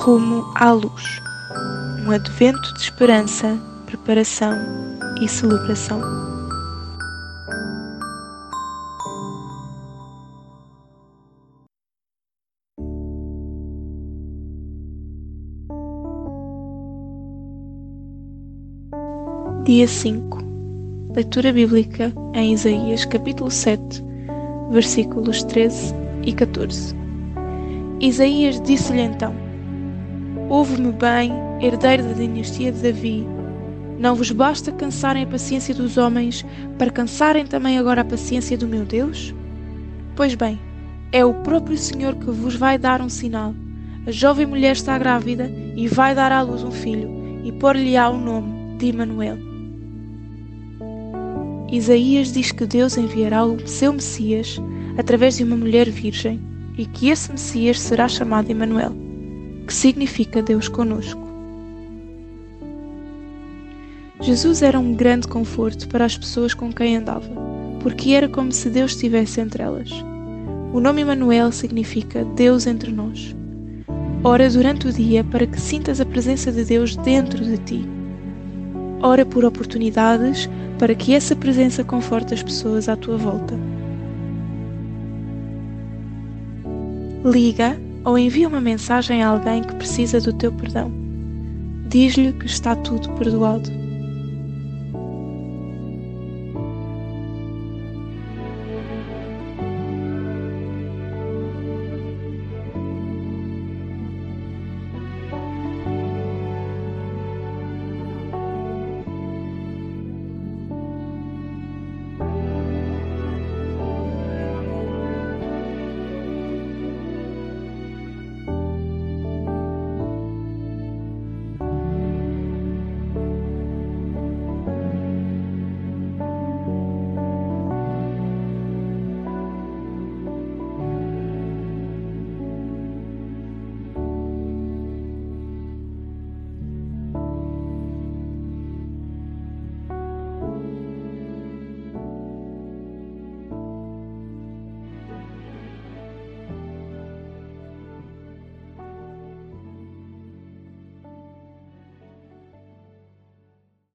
Rumo à luz. Um advento de esperança, preparação e celebração. Dia 5 Leitura Bíblica em Isaías capítulo 7, versículos 13 e 14. Isaías disse-lhe então: Ouve-me bem, herdeiro da dinastia de Davi. Não vos basta cansarem a paciência dos homens para cansarem também agora a paciência do meu Deus? Pois bem, é o próprio Senhor que vos vai dar um sinal. A jovem mulher está grávida e vai dar à luz um filho, e pôr-lhe-á o nome de Emanuel. Isaías diz que Deus enviará o seu Messias através de uma mulher virgem e que esse Messias será chamado Emanuel, que significa Deus conosco. Jesus era um grande conforto para as pessoas com quem andava, porque era como se Deus estivesse entre elas. O nome Emanuel significa Deus entre nós. Ora durante o dia para que sintas a presença de Deus dentro de ti. Ora por oportunidades para que essa presença conforte as pessoas à tua volta. Liga ou envia uma mensagem a alguém que precisa do teu perdão. Diz-lhe que está tudo perdoado.